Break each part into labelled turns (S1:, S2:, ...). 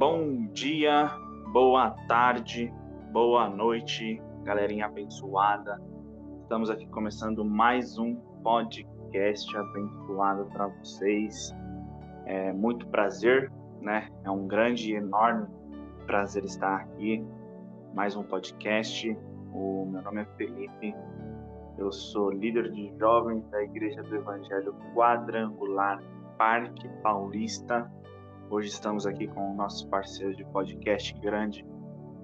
S1: Bom dia, boa tarde, boa noite, galerinha abençoada. Estamos aqui começando mais um podcast abençoado para vocês. É muito prazer, né? É um grande e enorme prazer estar aqui. Mais um podcast. O meu nome é Felipe. Eu sou líder de jovens da Igreja do Evangelho Quadrangular Parque Paulista Hoje estamos aqui com o nosso parceiro de podcast grande,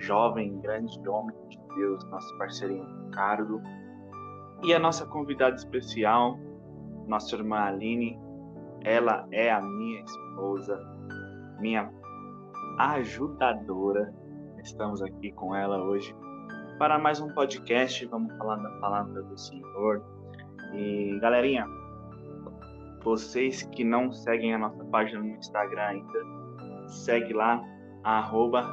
S1: jovem, grande homem de Deus, nosso parceirinho Ricardo. E a nossa convidada especial, nossa irmã Aline. Ela é a minha esposa, minha ajudadora. Estamos aqui com ela hoje para mais um podcast. Vamos falar da palavra do Senhor. E galerinha, vocês que não seguem a nossa página no Instagram ainda, segue lá, arroba.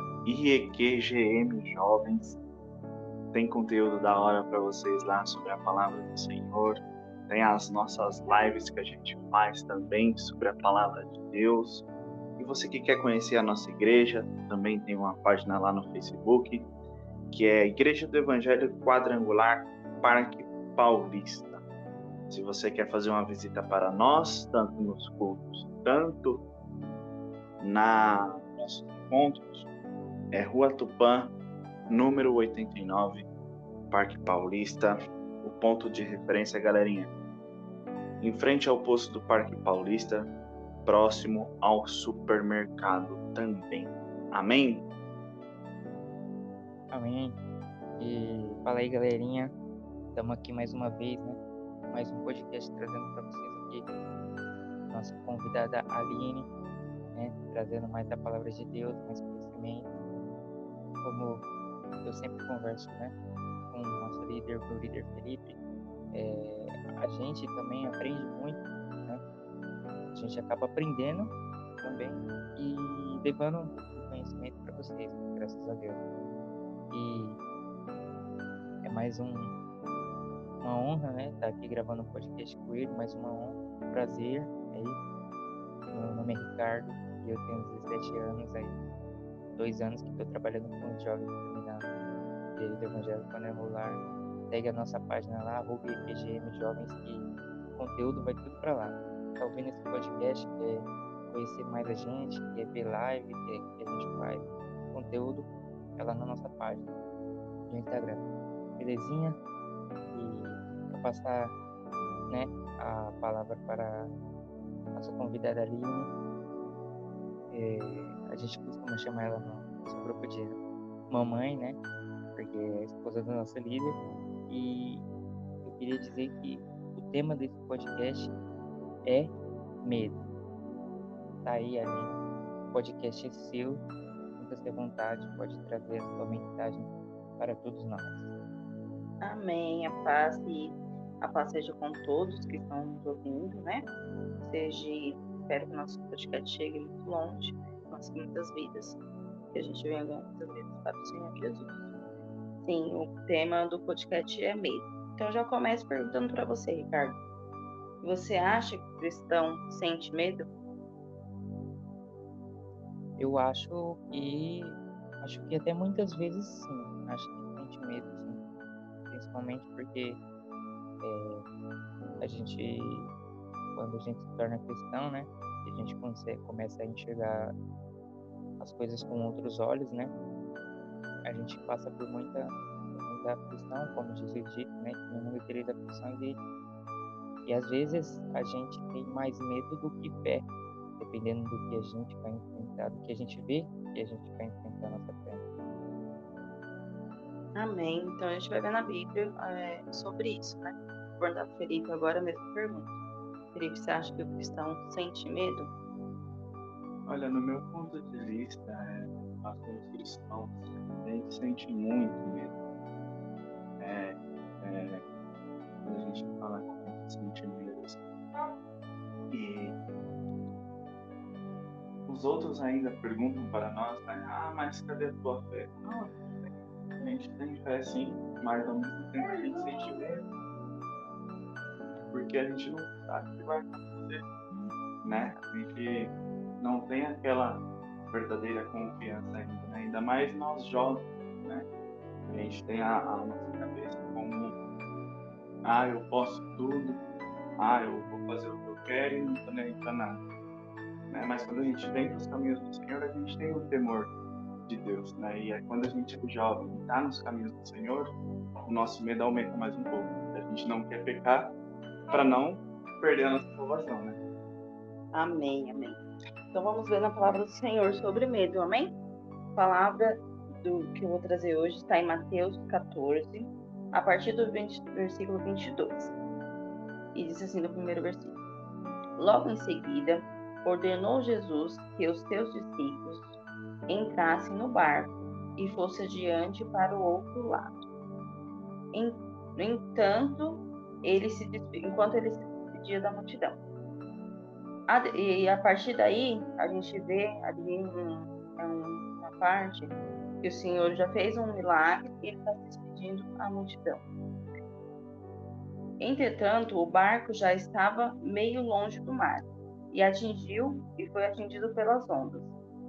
S1: Tem conteúdo da hora para vocês lá sobre a palavra do Senhor. Tem as nossas lives que a gente faz também sobre a palavra de Deus. E você que quer conhecer a nossa igreja, também tem uma página lá no Facebook, que é Igreja do Evangelho Quadrangular Parque Paulista. Se você quer fazer uma visita para nós, tanto nos cultos, tanto na nossos encontros, é Rua Tupã, número 89, Parque Paulista. O ponto de referência, galerinha, em frente ao posto do Parque Paulista, próximo ao supermercado também. Amém?
S2: Amém. E fala aí, galerinha. Estamos aqui mais uma vez, né? Mais um podcast trazendo para vocês aqui nossa convidada Aline, né, trazendo mais da palavra de Deus, mais conhecimento. Como eu sempre converso né, com o nosso líder, o líder Felipe, é, a gente também aprende muito, né? a gente acaba aprendendo também e levando conhecimento para vocês, graças a Deus. E é mais um uma honra, né, estar aqui gravando um podcast com ele, mais uma honra, um prazer aí. Meu nome é Ricardo e eu tenho 17 anos aí, dois anos que estou trabalhando com os jovens Igreja do Evangelho Quadrangular. Segue a nossa página lá, arroba IPGM Jovens, que o conteúdo vai tudo para lá. Tá ouvindo esse podcast, quer conhecer mais a gente, quer ver live, quer que a gente faz conteúdo, é lá na nossa página do Instagram. Belezinha? Passar né, a palavra para a nossa convidada Aline. É, a gente costuma chamar ela no nosso grupo de mamãe, né? Porque é a esposa do nosso líder. E eu queria dizer que o tema desse podcast é medo. Tá aí, Aline. O podcast é seu. Sinta-se à vontade, pode trazer a sua mensagem para todos nós.
S3: Amém. A paz e a paz seja com todos que estão nos ouvindo, né? Seja, espero que o nosso podcast chegue muito longe, com muitas vidas, que a gente venha ganhar muitas vidas para o Senhor Jesus. Sim, o tema do podcast é medo. Então, já começo perguntando para você, Ricardo. Você acha que o cristão sente medo?
S2: Eu acho que acho que até muitas vezes sim. Acho que sente medo, sim. Principalmente porque é, a gente, quando a gente se torna cristão, né, a gente começa a enxergar as coisas com outros olhos, né, a gente passa por muita, muita aflição, como diz o dito, né, no mundo tereis aflições e, e às vezes a gente tem mais medo do que fé, dependendo do que a gente vai enfrentar, do que a gente vê que a gente vai enfrentar na nossa frente.
S3: Amém. Então a gente vai ver na Bíblia é, sobre isso, né? Perguntar para Felipe agora a mesma pergunta. Felipe, você acha que o cristão sente medo?
S1: Olha, no meu ponto de vista, é, nós cristãos, a gente sente muito medo. É, é, quando a gente fala que a gente sente medo, assim, e os outros ainda perguntam para nós, né? ah, mas cadê a tua fé? Não, a gente tem fé sim, mas ao mesmo tempo a gente sente medo. Porque a gente não sabe o que vai acontecer. Né? A gente não tem aquela verdadeira confiança ainda, né? ainda mais nós jovens, né? A gente tem a, a nossa cabeça como, ah, eu posso tudo, ah, eu vou fazer o que eu quero e não tô nem pra nada. Né? Mas quando a gente vem para os caminhos do Senhor, a gente tem um temor de Deus, né? E é quando a gente é jovem e está nos caminhos do Senhor, o nosso medo aumenta mais um pouco. A gente não quer pecar para não perder a nossa salvação, né?
S3: Amém, amém. Então vamos ver na palavra do Senhor sobre medo, amém? A palavra do que eu vou trazer hoje está em Mateus 14, a partir do 20, versículo 22. E diz assim no primeiro versículo: Logo em seguida, ordenou Jesus que os seus discípulos entrassem no barco e fosse adiante para o outro lado. No entanto, ele se enquanto ele se despedia da multidão. E a partir daí, a gente vê ali uma parte que o Senhor já fez um milagre e ele está se despedindo da multidão. Entretanto, o barco já estava meio longe do mar e atingiu e foi atingido pelas ondas,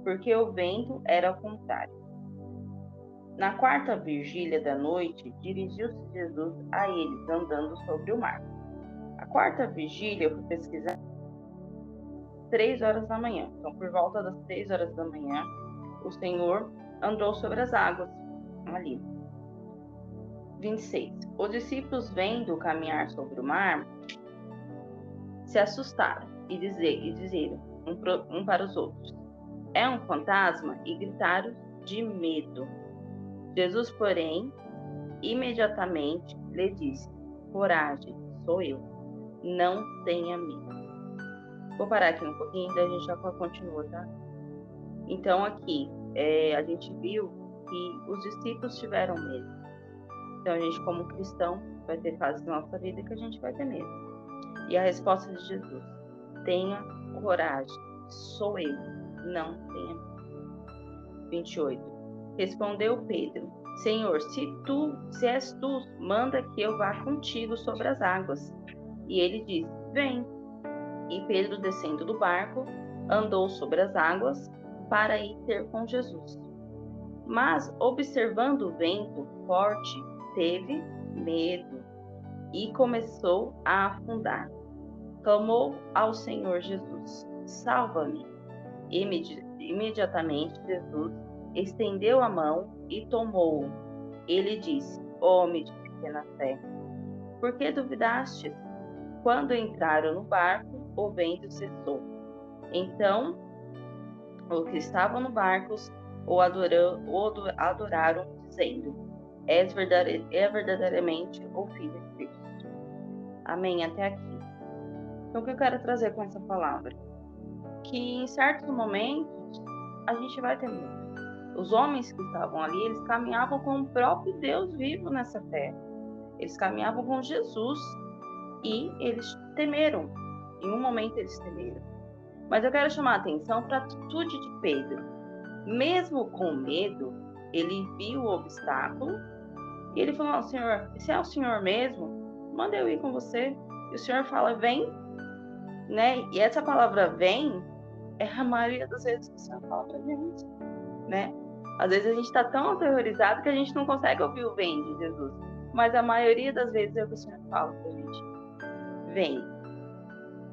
S3: porque o vento era ao contrário. Na quarta vigília da noite, dirigiu-se Jesus a eles, andando sobre o mar. A quarta vigília, eu fui pesquisar, três horas da manhã. Então, por volta das três horas da manhã, o Senhor andou sobre as águas ali. 26. Os discípulos, vendo caminhar sobre o mar, se assustaram e, dizer, e dizeram um, um para os outros: É um fantasma? E gritaram de medo. Jesus, porém, imediatamente lhe disse: Coragem, sou eu. Não tenha medo. Vou parar aqui um pouquinho, daí a gente já continua, tá? Então, aqui, é, a gente viu que os discípulos tiveram medo. Então, a gente, como cristão, vai ter fases na nossa vida que a gente vai ter medo. E a resposta de Jesus: tenha coragem, sou eu, não tenha medo. 28. Respondeu Pedro: Senhor, se tu, se és tu, manda que eu vá contigo sobre as águas. E ele disse: Vem. E Pedro, descendo do barco, andou sobre as águas para ir ter com Jesus. Mas, observando o vento forte, teve medo e começou a afundar. Clamou ao Senhor Jesus: Salva-me. Imedi imediatamente, Jesus estendeu a mão e tomou-o. Ele disse: Homem de pequena fé, por que duvidastes? Quando entraram no barco, o vento cessou. Então, os que estavam no barco o adoraram, dizendo: És é verdadeiramente o Filho de Deus. Amém. Até aqui. Então, o que eu quero trazer com essa palavra? Que em certos momentos a gente vai ter medo. Os homens que estavam ali, eles caminhavam com o próprio Deus vivo nessa terra. Eles caminhavam com Jesus e eles temeram em um momento eles temeram. Mas eu quero chamar a atenção para a atitude de Pedro. Mesmo com medo, ele viu o obstáculo e ele falou: Senhor, se é o Senhor mesmo, manda eu ir com você. E o Senhor fala: Vem. Né? E essa palavra vem é a maioria das vezes que o Senhor fala para gente. Né? Às vezes a gente está tão aterrorizado que a gente não consegue ouvir o vem de Jesus. Mas a maioria das vezes é o que o Senhor fala para gente. Vem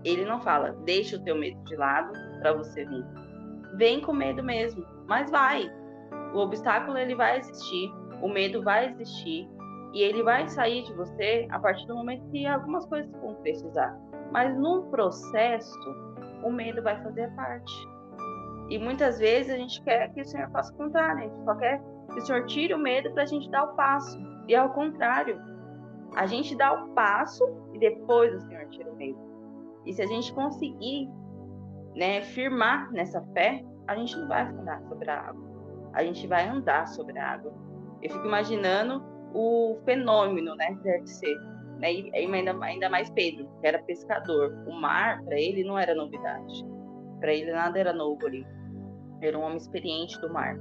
S3: ele não fala, deixa o teu medo de lado para você vir. Vem com medo mesmo, mas vai. O obstáculo ele vai existir, o medo vai existir e ele vai sair de você a partir do momento que algumas coisas vão precisar. Mas no processo, o medo vai fazer parte. E muitas vezes a gente quer que o Senhor faça o contrário, a gente só quer que o Senhor tire o medo para a gente dar o passo. E ao contrário, a gente dá o passo e depois o Senhor tira o medo. E se a gente conseguir né, firmar nessa fé, a gente não vai andar sobre a água. A gente vai andar sobre a água. Eu fico imaginando o fenômeno, né, que deve ser. Né, e ainda, ainda mais Pedro, que era pescador. O mar, para ele, não era novidade. Para ele, nada era novo ali. Era um homem experiente do mar.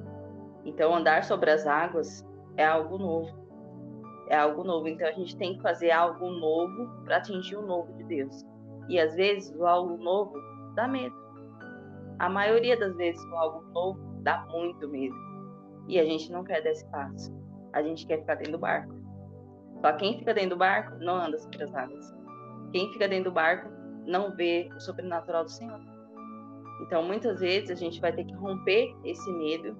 S3: Então, andar sobre as águas é algo novo. É algo novo. Então, a gente tem que fazer algo novo para atingir o novo de Deus. E às vezes o algo novo dá medo. a maioria das vezes com algo novo dá muito medo. E a gente não quer dar esse passo. A gente quer ficar dentro do barco. Só quem fica dentro do barco não anda sobre as águas. Quem fica dentro do barco não vê o sobrenatural do Senhor. Então, muitas vezes a gente vai ter que romper esse medo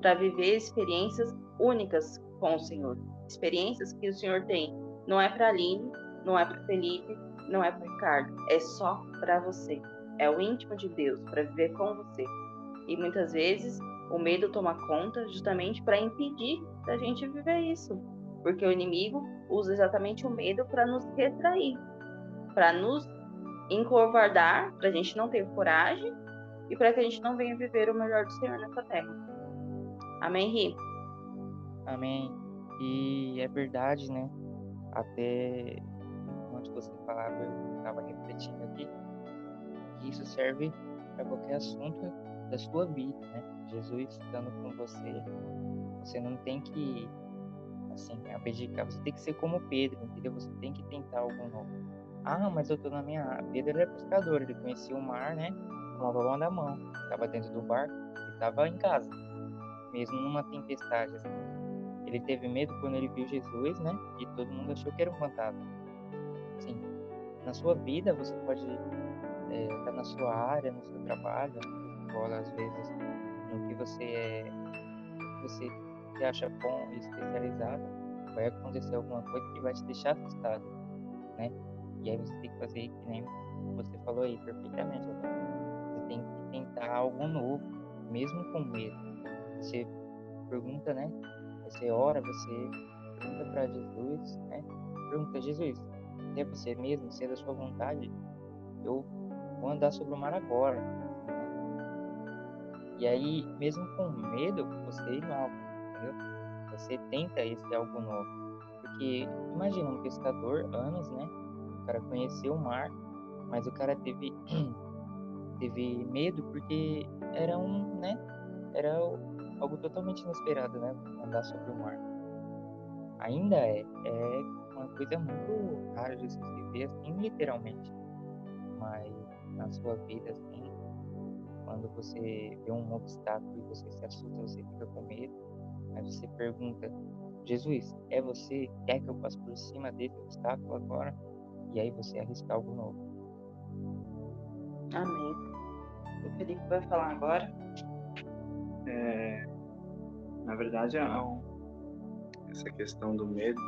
S3: para viver experiências únicas com o Senhor. Experiências que o Senhor tem. Não é para Aline, não é para Felipe, não é para Ricardo. É só para você. É o íntimo de Deus para viver com você. E muitas vezes o medo toma conta justamente para impedir da gente viver isso. Porque o inimigo usa exatamente o medo para nos retrair, para nos encovardar, para a gente não ter coragem e para que a gente não venha viver o melhor do Senhor nessa terra. Amém, Ri?
S2: Amém. E é verdade, né? Até enquanto você falava, eu estava refletindo aqui, que isso serve para qualquer assunto da sua vida, né? Jesus estando com você, você não tem que, assim, abdicar, você tem que ser como Pedro, entendeu? Você tem que tentar algo novo. Ah, mas eu tô na minha. Pedro era pescador, ele conhecia o mar, né? Com a palma da mão. Estava dentro do barco, ele estava em casa, mesmo numa tempestade. Assim. Ele teve medo quando ele viu Jesus, né? E todo mundo achou que era um fantasma. Sim. Na sua vida, você pode estar é, tá na sua área, no seu trabalho, na escola, às vezes, no que você é, você se acha bom e especializado, vai acontecer alguma coisa que vai te deixar assustado, né? E aí você tem que fazer que nem você falou aí perfeitamente. Né? Você tem que tentar algo novo, mesmo com medo. Você pergunta, né? Você ora, você pergunta para Jesus, né? Pergunta, Jesus, se é você mesmo, se é da sua vontade, eu vou andar sobre o mar agora. E aí, mesmo com medo, você inova, entendeu? Você tenta esse algo novo. Porque imagina um pescador, anos, né? O cara conheceu o mar, mas o cara teve teve medo porque era um, né? Era algo totalmente inesperado, né? Andar sobre o mar. Ainda é, é uma coisa muito rara de se ver assim, literalmente. Mas na sua vida, assim, quando você vê um obstáculo e você se assusta, você fica com medo, aí você pergunta, Jesus, é você? Quer que eu passe por cima desse obstáculo agora? e aí você arriscar algo novo.
S3: Amém. O Felipe vai falar agora.
S1: É, na verdade, é um, essa questão do medo,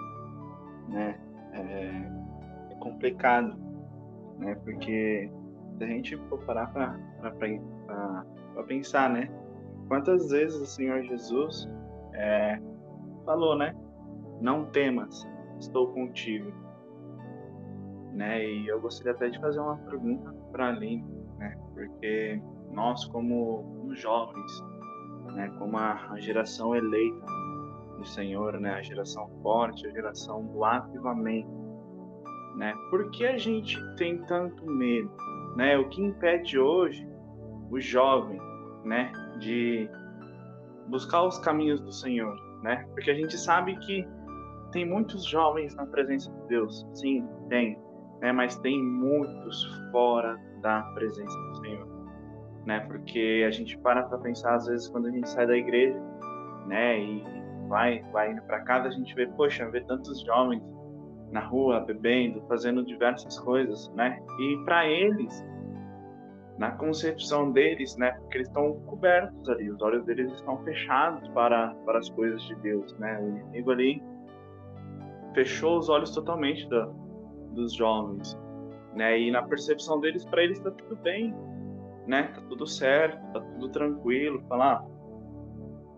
S1: né, é, é complicado, né, porque se a gente for parar para pensar, né, quantas vezes o Senhor Jesus é, falou, né, não temas, estou contigo né? E eu gostaria até de fazer uma pergunta para a né? Porque nós, como, como jovens, né? Como a, a, geração eleita do Senhor, né? A geração forte, a geração do avivamento, né? Por que a gente tem tanto medo, né? O que impede hoje o jovem, né? De buscar os caminhos do Senhor, né? Porque a gente sabe que tem muitos jovens na presença de Deus, sim, tem né? Mas tem muitos fora da presença do Senhor, né? Porque a gente para para pensar às vezes quando a gente sai da igreja, né? E vai vai indo para casa a gente vê, poxa, vê tantos jovens na rua bebendo, fazendo diversas coisas, né? E para eles na concepção deles, né? Porque eles estão cobertos ali, os olhos deles estão fechados para, para as coisas de Deus, né? O inimigo ali fechou os olhos totalmente dos jovens, né? E na percepção deles, para eles está tudo bem, né? Tá tudo certo, tá tudo tranquilo, falar, ah,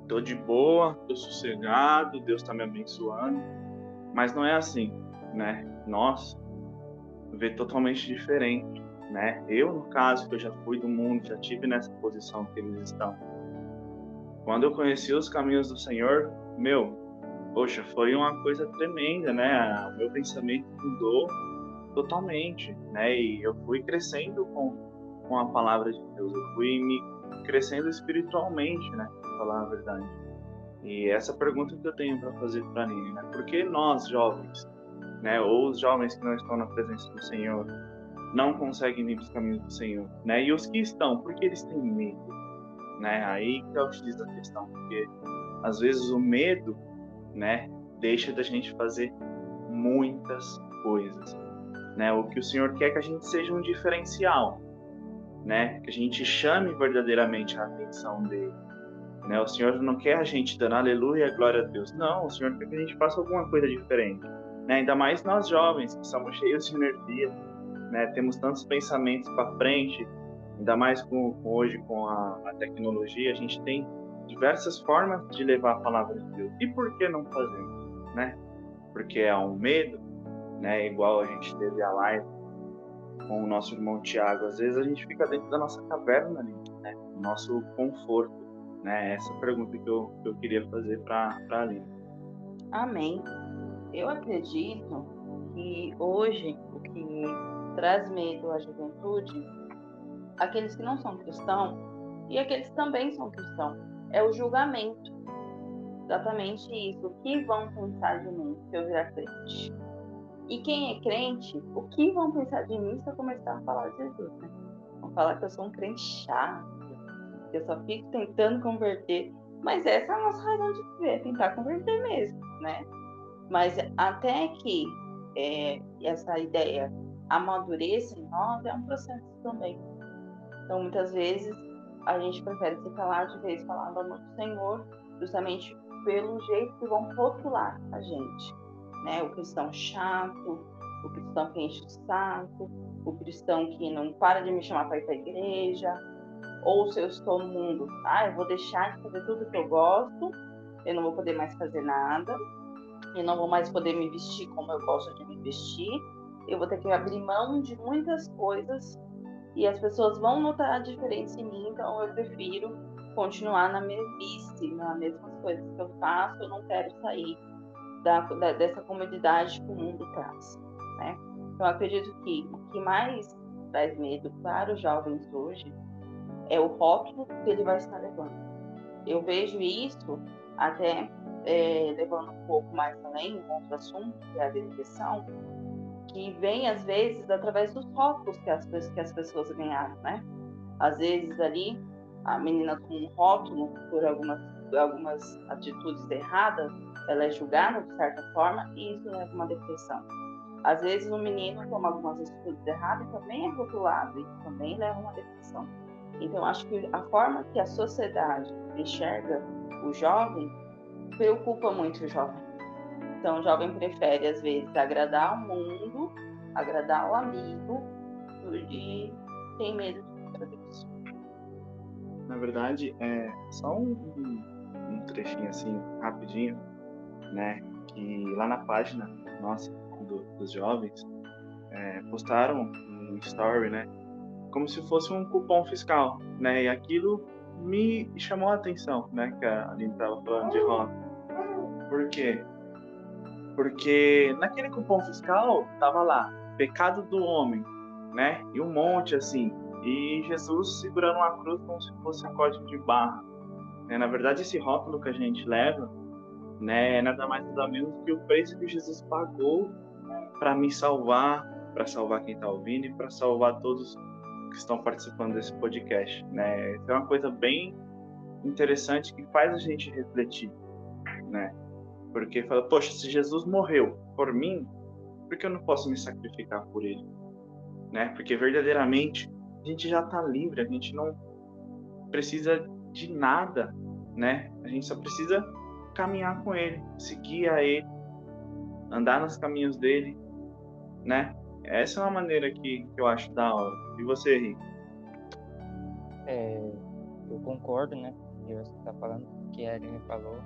S1: tô de boa, tô sossegado, Deus está me abençoando, mas não é assim, né? Nós vê totalmente diferente, né? Eu, no caso, que eu já fui do mundo, já tive nessa posição que eles estão. Quando eu conheci os caminhos do Senhor, meu, poxa, foi uma coisa tremenda, né? O meu pensamento mudou totalmente, né? E eu fui crescendo com, com a palavra de Deus, eu fui me crescendo espiritualmente, né? Pra falar a verdade. E essa pergunta que eu tenho para fazer para mim, né? Por que nós, jovens, né? Ou os jovens que não estão na presença do Senhor, não conseguem vir para os caminhos do Senhor, né? E os que estão, porque eles têm medo, né? Aí que eu utilizo a questão, porque às vezes o medo, né, deixa da gente fazer muitas coisas, né? O que o Senhor quer é que a gente seja um diferencial, né? Que a gente chame verdadeiramente a atenção dele. Né? O Senhor não quer a gente dando aleluia, glória a Deus. Não, o Senhor quer que a gente faça alguma coisa diferente. Né? Ainda mais nós jovens, que somos cheios de energia, né? temos tantos pensamentos para frente, ainda mais com, com hoje com a, a, tecnologia, a gente tem diversas formas de levar a palavra de Deus. E por que não fazemos? Né? Porque há um medo, né? igual a gente teve a live com o nosso irmão Tiago, às vezes a gente fica dentro da nossa caverna ali, né? nosso conforto. Né? Essa pergunta que eu, que eu queria fazer para a Aline.
S3: Amém. Eu acredito que hoje o que traz medo à juventude, aqueles que não são cristãos e aqueles que também são cristãos, é o julgamento. Exatamente isso. O que vão pensar de mim se eu virar crente? E quem é crente, o que vão pensar de mim se eu começar a falar de Jesus, né? Vão falar que eu sou um crente chato, que eu só fico tentando converter. Mas essa é a nossa razão de viver, tentar converter mesmo, né? Mas até que é, essa ideia amadureça em nós, é um processo também. Então, muitas vezes, a gente prefere se calar de vez falar do amor do Senhor, justamente pelo jeito que vão rotular a gente né? O cristão chato, o cristão que enche o saco, o cristão que não para de me chamar para ir para a igreja, ou se eu estou no mundo, ah, eu vou deixar de fazer tudo que eu gosto, eu não vou poder mais fazer nada, eu não vou mais poder me vestir como eu gosto de me vestir, eu vou ter que abrir mão de muitas coisas e as pessoas vão notar a diferença em mim, então eu prefiro continuar na mesmice, nas mesmas coisas que eu faço, eu não quero sair da, da, dessa comodidade que o mundo traz. Né? Então, acredito que o que mais traz medo para os jovens hoje é o rótulo que ele vai estar levando. Eu vejo isso até é, levando um pouco mais além, um outro assunto, que é a depressão, que vem às vezes através dos rótulos que as, que as pessoas ganharam, né? Às vezes ali, a menina com um rótulo por algumas, algumas atitudes erradas, ela é julgada de certa forma e isso leva a uma depressão. Às vezes o menino toma algumas atitudes erradas e também é rotulado e também leva a uma depressão. Então acho que a forma que a sociedade enxerga o jovem preocupa muito o jovem. Então o jovem prefere às vezes agradar o mundo, agradar o amigo e tem medo de fazer isso.
S1: Na verdade, é só um, um trechinho assim, rapidinho né? Que lá na página nossa do, dos jovens é, postaram um story, né? Como se fosse um cupom fiscal, né? E aquilo me chamou a atenção, né? Que a Aline estava falando de rock. Por quê? Porque naquele cupom fiscal tava lá pecado do homem, né? E um monte assim. E Jesus segurando uma cruz como se fosse um código de barra. É, na verdade, esse rótulo que a gente leva né? É nada mais nada menos que o preço que Jesus pagou para me salvar, para salvar quem está ouvindo e para salvar todos que estão participando desse podcast, né? Isso é uma coisa bem interessante que faz a gente refletir, né? Porque fala, poxa, se Jesus morreu por mim, por que eu não posso me sacrificar por ele? Né? Porque verdadeiramente a gente já está livre, a gente não precisa de nada, né? A gente só precisa caminhar com ele, seguir a ele, andar nos caminhos dele, né? Essa é uma maneira que, que eu acho da hora. E você, Rick?
S2: É, eu concordo, né? Você está falando, que a Aline falou.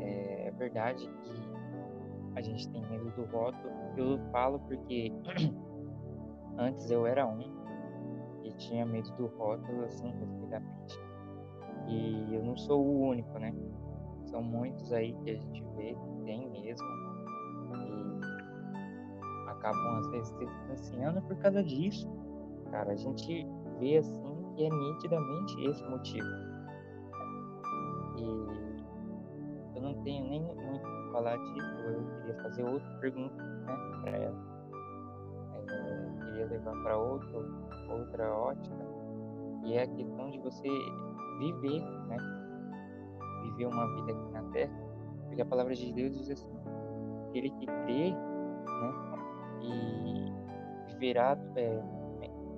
S2: É verdade que a gente tem medo do rótulo. Eu falo porque antes eu era um e tinha medo do rótulo, assim, respeitamente. E eu não sou o único, né? São muitos aí que a gente vê que tem mesmo. E acabam às vezes se distanciando por causa disso. Cara, a gente vê assim que é nitidamente esse motivo. E tenho nem muito para falar disso, eu queria fazer outra pergunta né, para ela. É, queria levar para outra ótica, e é a questão de você viver, né? Viver uma vida aqui na Terra, porque a palavra de Deus diz assim: aquele que crê, né? E viverá, é,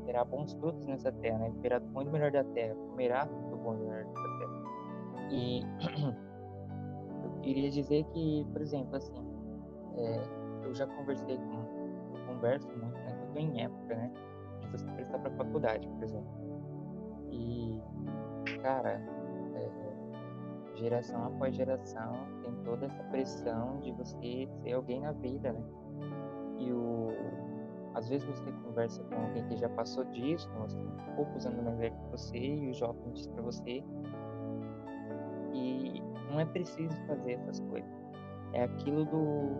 S2: terá bons frutos nessa terra, né? Viverá do bom e do melhor da terra, comerá do bom e do melhor da terra. E queria dizer que, por exemplo, assim, é, eu já conversei com, eu converso muito, né? Eu tô em época, né? De você prestar para faculdade, por exemplo. E, cara, é, geração após geração tem toda essa pressão de você ser alguém na vida, né? E o, às vezes você conversa com alguém que já passou disso, assim, poucos anos mais velho que você, e o jovem diz para você não é preciso fazer essas coisas. É aquilo do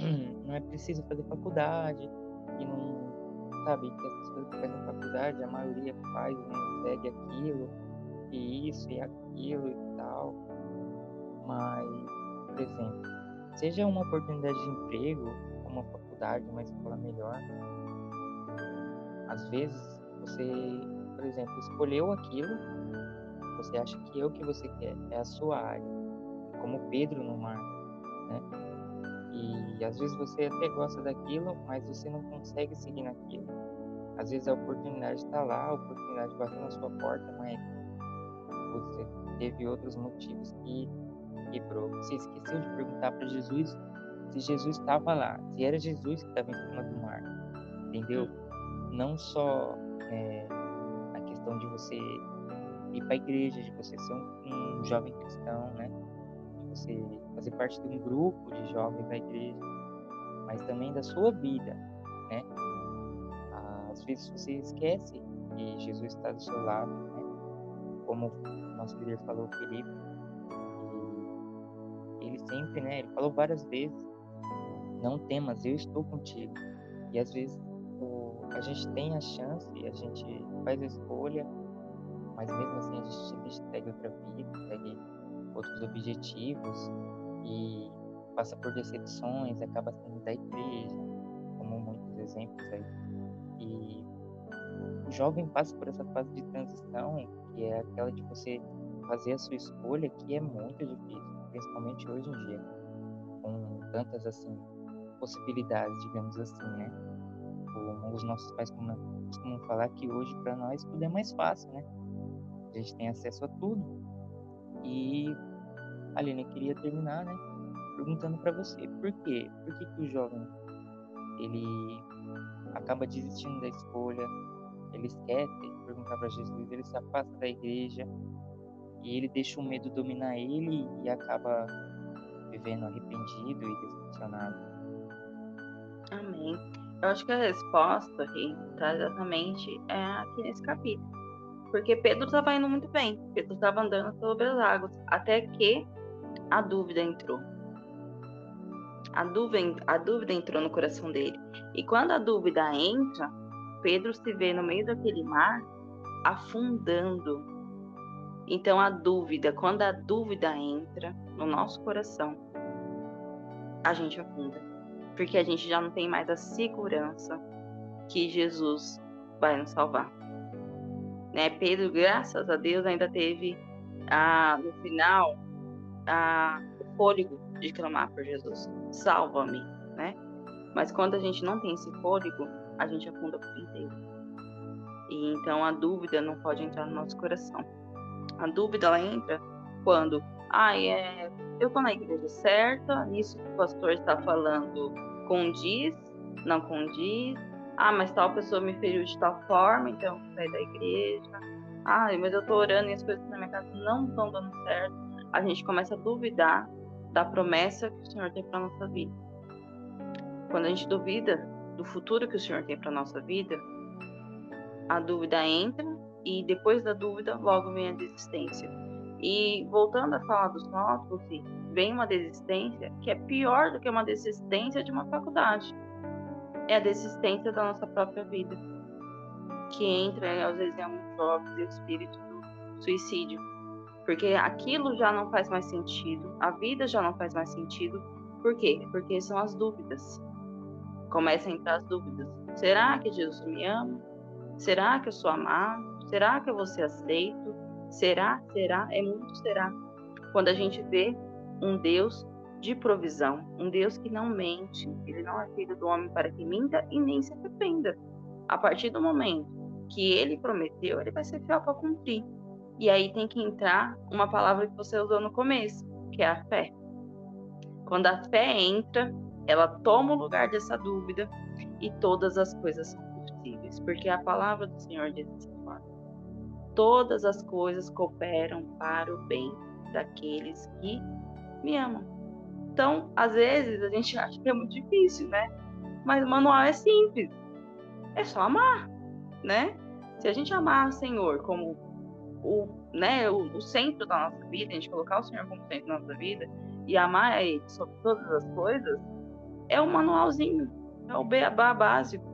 S2: não é preciso fazer faculdade e não sabe que as pessoas que fazem faculdade a maioria faz não segue aquilo e isso e aquilo e tal mas por exemplo seja uma oportunidade de emprego uma faculdade uma escola melhor às vezes você por exemplo escolheu aquilo você acha que é o que você quer é a sua área como Pedro no mar né e às vezes você até gosta daquilo, mas você não consegue seguir naquilo. Às vezes a oportunidade está lá, a oportunidade bateu na sua porta, mas você teve outros motivos que quebrou. Você esqueceu de perguntar para Jesus se Jesus estava lá, se era Jesus que estava em cima do mar, entendeu? Não só é, a questão de você ir para a igreja, de você ser um, um jovem cristão, né? você fazer parte de um grupo de jovens da igreja, mas também da sua vida, né? Às vezes você esquece que Jesus está do seu lado, né? Como o nosso líder falou, Felipe, ele sempre, né? Ele falou várias vezes, não temas, eu estou contigo. E às vezes o, a gente tem a chance, a gente faz a escolha, mas mesmo assim a gente segue outra vida, segue outros objetivos e passa por decepções, acaba saindo da igreja, como muitos exemplos aí. E o jovem passa por essa fase de transição, que é aquela de você fazer a sua escolha, que é muito difícil, principalmente hoje em dia, com tantas assim possibilidades, digamos assim, né? Como os nossos pais costumam falar que hoje para nós tudo é mais fácil, né? Gente tem acesso a tudo e, Aline, eu queria terminar, né? Perguntando para você, por quê? Por que, que o jovem, ele acaba desistindo da escolha, ele esquece de perguntar para Jesus, ele se afasta da igreja e ele deixa o medo dominar ele e acaba vivendo arrependido e decepcionado.
S3: Amém. Eu acho que a resposta aqui está exatamente é aqui nesse capítulo. Porque Pedro estava indo muito bem. Pedro estava andando sobre as águas. Até que a dúvida entrou. A dúvida, a dúvida entrou no coração dele. E quando a dúvida entra, Pedro se vê no meio daquele mar afundando. Então a dúvida, quando a dúvida entra no nosso coração, a gente afunda. Porque a gente já não tem mais a segurança que Jesus vai nos salvar. Né? Pedro, graças a Deus, ainda teve ah, no final ah, o fôlego de clamar por Jesus. Salva-me, né? Mas quando a gente não tem esse fôlego, a gente afunda por inteiro. E então a dúvida não pode entrar no nosso coração. A dúvida ela entra quando, ah, é, eu estou na igreja certa, isso que o pastor está falando condiz, não condiz, ah, mas tal pessoa me feriu de tal forma, então sair da igreja. Ah, mas eu tô orando e as coisas na minha casa não estão dando certo. A gente começa a duvidar da promessa que o Senhor tem para nossa vida. Quando a gente duvida do futuro que o Senhor tem para nossa vida, a dúvida entra e depois da dúvida logo vem a desistência. E voltando a falar dos nossos, vem uma desistência que é pior do que uma desistência de uma faculdade é a desistência da nossa própria vida, que entra, às vezes, em alguns jovens e o espírito do suicídio. Porque aquilo já não faz mais sentido, a vida já não faz mais sentido. Por quê? Porque são as dúvidas. Começam a entrar as dúvidas. Será que Jesus me ama? Será que eu sou amado? Será que eu vou ser aceito? Será? Será? É muito será. Quando a gente vê um Deus de provisão, um Deus que não mente, ele não é filho do homem para que minta e nem se arrependa. A partir do momento que ele prometeu, ele vai ser fiel para cumprir. E aí tem que entrar uma palavra que você usou no começo, que é a fé. Quando a fé entra, ela toma o lugar dessa dúvida e todas as coisas são possíveis, porque a palavra do Senhor diz assim: todas as coisas cooperam para o bem daqueles que me amam. Então, às vezes a gente acha que é muito difícil, né? Mas o manual é simples. É só amar, né? Se a gente amar o Senhor como o, né, o, o centro da nossa vida, a gente colocar o Senhor como centro da nossa vida e amar Ele sobre todas as coisas, é o manualzinho, é o beabá básico.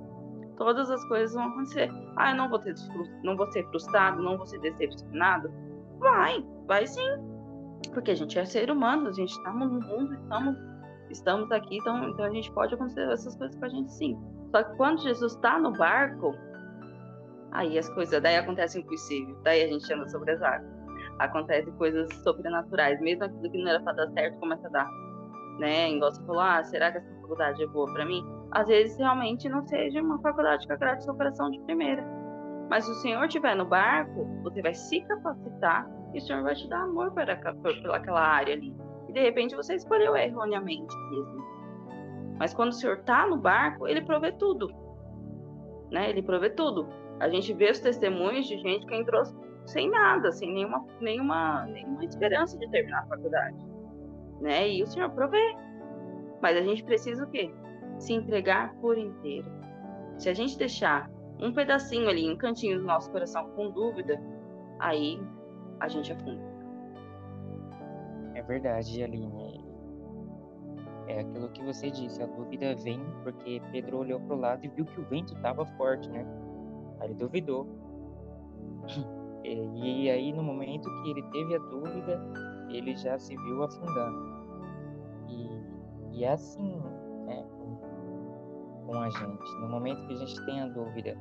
S3: Todas as coisas vão acontecer. Ah, eu não vou, ter, não vou ser frustrado, não vou ser decepcionado. Vai, vai sim. Porque a gente é ser humano, a gente está no mundo, estamos, estamos aqui, então, então a gente pode acontecer essas coisas com a gente sim. Só que quando Jesus está no barco, aí as coisas, daí acontece o impossível, daí a gente anda sobre as águas. Acontece coisas sobrenaturais, mesmo aquilo que não era para dar certo começa a dar. Né? Igual você falou, ah, será que essa faculdade é boa para mim? Às vezes realmente não seja uma faculdade que agrade seu coração de primeira. Mas se o Senhor estiver no barco, você vai se capacitar e o Senhor vai te dar amor para, pela aquela área ali. E de repente você escolheu erroneamente mesmo. Mas quando o Senhor está no barco, ele provê tudo. Né? Ele provê tudo. A gente vê os testemunhos de gente que entrou sem nada, sem nenhuma, nenhuma, nenhuma esperança de terminar a faculdade. Né? E o Senhor provê. Mas a gente precisa o quê? Se entregar por inteiro. Se a gente deixar um pedacinho ali, um cantinho do nosso coração com dúvida, aí a gente afunda.
S2: É verdade, Aline. É aquilo que você disse, a dúvida vem porque Pedro olhou para o lado e viu que o vento estava forte, né? Aí ele duvidou. E aí, no momento que ele teve a dúvida, ele já se viu afundando. E, e é assim, né, com, com a gente. No momento que a gente tem a dúvida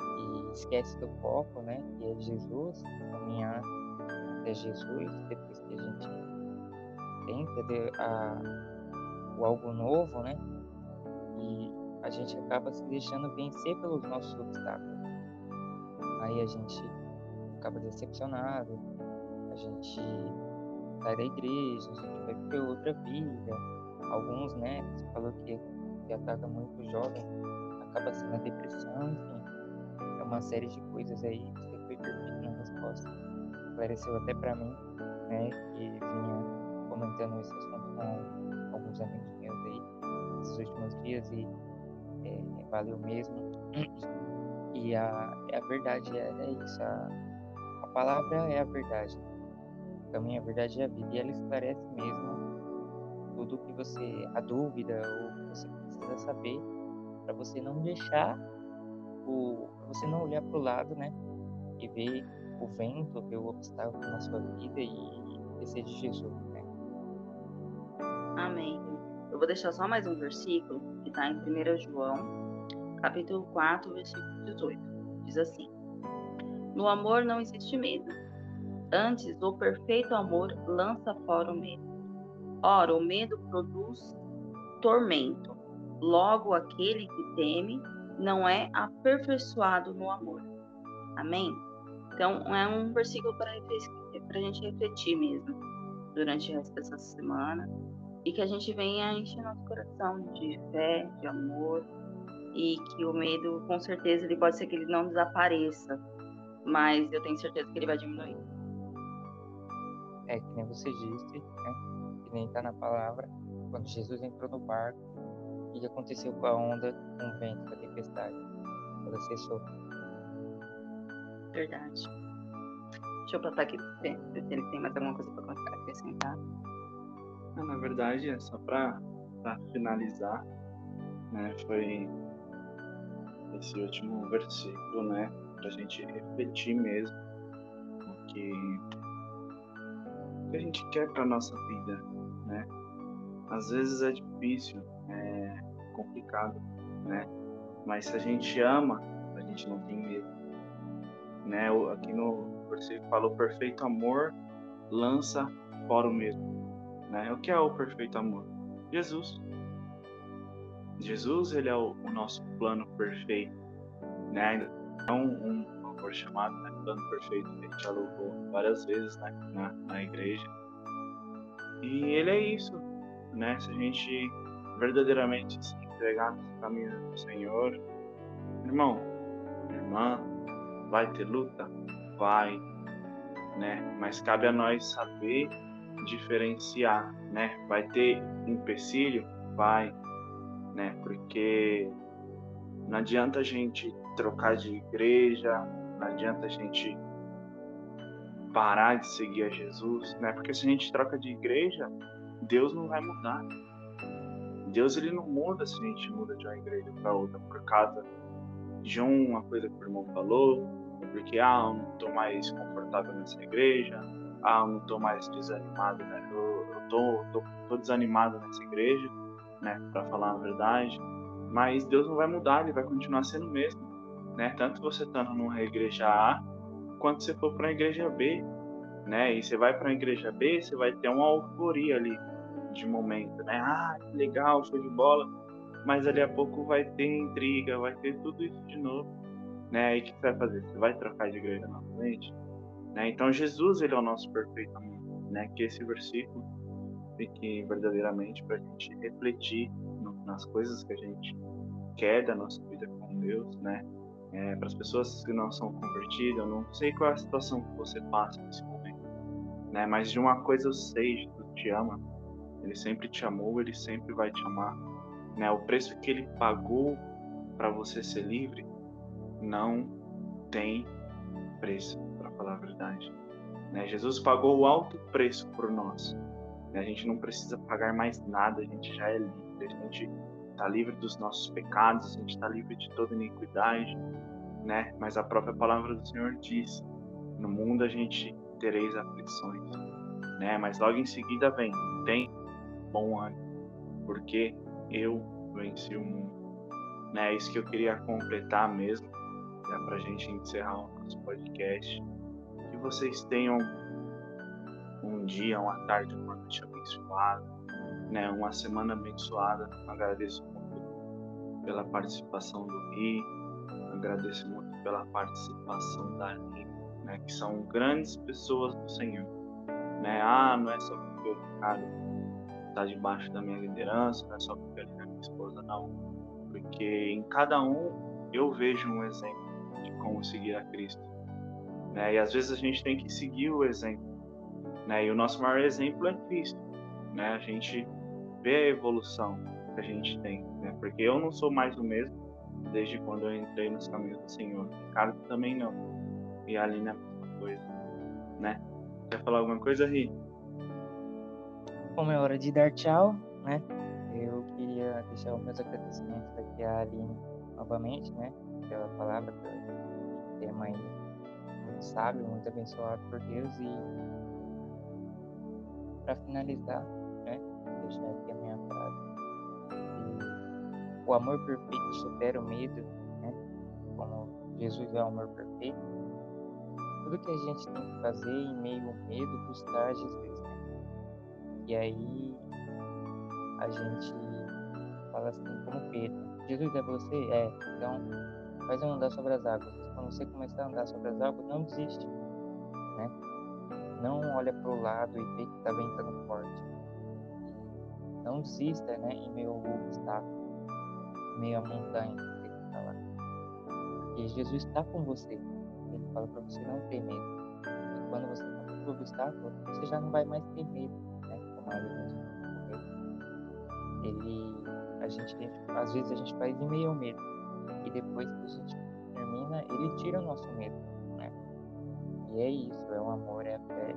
S2: e esquece do foco, né, que é Jesus, caminhar até Jesus, depois que a gente tenta a, o algo novo, né, e a gente acaba se deixando vencer pelos nossos obstáculos. Aí a gente acaba decepcionado, a gente sai da igreja, a gente vai viver outra vida. Alguns, né, falou que, que ataca muito jovem, acaba sendo a depressão, enfim. É uma série de coisas aí que foi perfeito na resposta. Esclareceu até para mim, né, que vinha comentando esse assunto com alguns amigos meus aí, esses últimos dias, e é, valeu mesmo. E a, a verdade é, é isso, a, a palavra é a verdade. Também a verdade é a vida. E ela esclarece mesmo tudo que você, a dúvida ou você precisa saber para você não deixar o, você não olhar para o lado, né? E ver o vento, ver o obstáculo na sua vida e esquecer de Jesus, né?
S3: Amém. Eu vou deixar só mais um versículo que está em 1 João capítulo 4, versículo 18. Diz assim: No amor não existe medo. Antes, o perfeito amor lança fora o medo. Ora, o medo produz tormento. Logo, aquele que teme não é aperfeiçoado no amor. Amém? Então, é um versículo para a gente refletir mesmo durante essa semana e que a gente venha encher nosso coração de fé, de amor, e que o medo, com certeza, ele pode ser que ele não desapareça, mas eu tenho certeza que ele vai diminuir.
S2: É que nem você disse, né? Que nem está na palavra, quando Jesus entrou no barco, o que aconteceu com a onda, com o vento, com a tempestade? Ela cessou.
S3: Verdade. Deixa eu botar aqui se ele tem mais alguma coisa para acrescentar.
S1: Na verdade, é só para finalizar, né? Foi esse último versículo, né? Para a gente refletir mesmo o que, o que a gente quer para nossa vida, né? Às vezes é difícil, é complicado, né? Mas se a gente ama, a gente não tem medo. Né? Aqui no versículo falou perfeito amor lança fora o medo. Né? O que é o perfeito amor? Jesus. Jesus ele é o, o nosso plano perfeito, né? É um, amor chamado né? plano perfeito que a gente já louvou várias vezes né? na, na igreja. E ele é isso, né? Se a gente verdadeiramente se entregar no caminho do Senhor, irmão, irmã, vai ter luta, vai, né? Mas cabe a nós saber diferenciar, né? Vai ter empecilho, vai, né? Porque não adianta a gente trocar de igreja, não adianta a gente parar de seguir a Jesus, né? Porque se a gente troca de igreja, Deus não vai mudar. Deus ele não muda se a gente muda de uma igreja para outra por causa de uma coisa que o irmão falou, porque ah, eu não estou mais confortável nessa igreja, ah, eu não estou mais desanimado, né? Eu, eu tô, tô, tô desanimado nessa igreja, né? Para falar a verdade, mas Deus não vai mudar, ele vai continuar sendo o mesmo, né? Tanto você estando numa igreja A, quanto você for para a igreja B, né? E você vai para a igreja B, você vai ter uma euforia ali de momento, né? Ah, que legal, show de bola. Mas ali a pouco vai ter intriga, vai ter tudo isso de novo, né? E o que você vai fazer? Você vai trocar de igreja novamente? Né? Então Jesus, ele é o nosso perfeito amigo, né? Que esse versículo fique verdadeiramente para a gente refletir no, nas coisas que a gente quer da nossa vida com Deus, né? É, para as pessoas que não são convertidas, eu não sei qual é a situação que você passa nesse momento, né? Mas de uma coisa eu sei, Jesus te ama, ele sempre te amou, ele sempre vai te amar. Né? O preço que ele pagou para você ser livre não tem preço, para falar a verdade. Né? Jesus pagou o alto preço por nós. Né? A gente não precisa pagar mais nada, a gente já é livre, a gente está livre dos nossos pecados, a gente está livre de toda iniquidade, né? Mas a própria palavra do Senhor diz: no mundo a gente tereis aflições, né? Mas logo em seguida vem, tem bom ânimo, porque eu venci o mundo. Né, é isso que eu queria completar mesmo, né, para a gente encerrar o nosso podcast. Que vocês tenham um dia, uma tarde, uma noite abençoada, né, uma semana abençoada. Agradeço muito pela participação do Ri, agradeço muito pela participação da Nina, né, que são grandes pessoas do Senhor. Né? Ah, não é só porque eu, cara, está debaixo da minha liderança, não é só porque ele é minha esposa, não. Porque em cada um eu vejo um exemplo como seguir a Cristo. Né? E às vezes a gente tem que seguir o exemplo. Né? E o nosso maior exemplo é Cristo. Né? A gente vê a evolução que a gente tem. Né? Porque eu não sou mais o mesmo desde quando eu entrei nos caminhos do Senhor. Ricardo também não. E a Aline é a mesma coisa. Né? Quer falar alguma coisa, Ri?
S2: como é hora de dar tchau, né? Eu queria deixar os meus agradecimentos aqui à Aline novamente, né? Pela palavra, pelo tema aí muito sábio, muito abençoado por Deus e para finalizar, né? Deixar aqui a minha frase. E o amor perfeito supera o medo, né? Como Jesus é o amor perfeito. Tudo que a gente tem que fazer em meio ao medo, buscar Jesus e aí a gente fala assim, como Pedro, Jesus é você? É, então faz eu andar sobre as águas. Quando você começar a andar sobre as águas, não desiste, né? Não olha para o lado e vê que está ventando forte. Não desista, né? Em meio ao obstáculo, meio à montanha que você tá lá. Porque Jesus está com você. Ele fala para você não ter medo. E quando você está com o obstáculo, você já não vai mais ter medo ele a gente às vezes a gente faz em meio ao medo e depois que a gente termina ele tira o nosso medo né? E é isso é o amor é a fé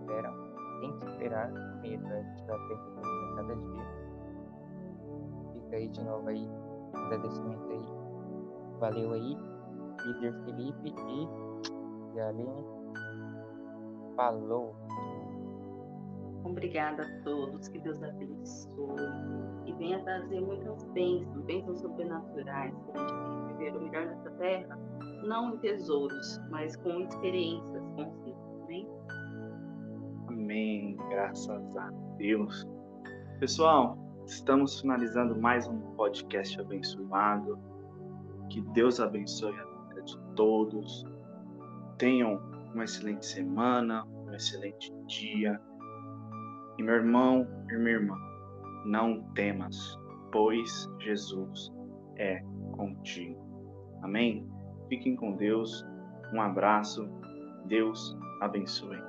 S2: espera tem que esperar o medo a gente vai aprender a cada dia. Fica aí de novo aí agradecimento aí. Valeu aí líder Felipe e Aline. Falou!
S3: Obrigada a todos, que Deus abençoe e venha trazer muitas bênçãos, bênçãos sobrenaturais, para a gente viver o melhor nessa terra, não em tesouros, mas com experiências consigo. Amém?
S1: Amém. Graças a Deus. Pessoal, estamos finalizando mais um podcast abençoado. Que Deus abençoe a vida de todos. Tenham uma excelente semana, um excelente dia e meu irmão e minha irmã, não temas, pois Jesus é contigo. Amém? Fiquem com Deus. Um abraço. Deus abençoe.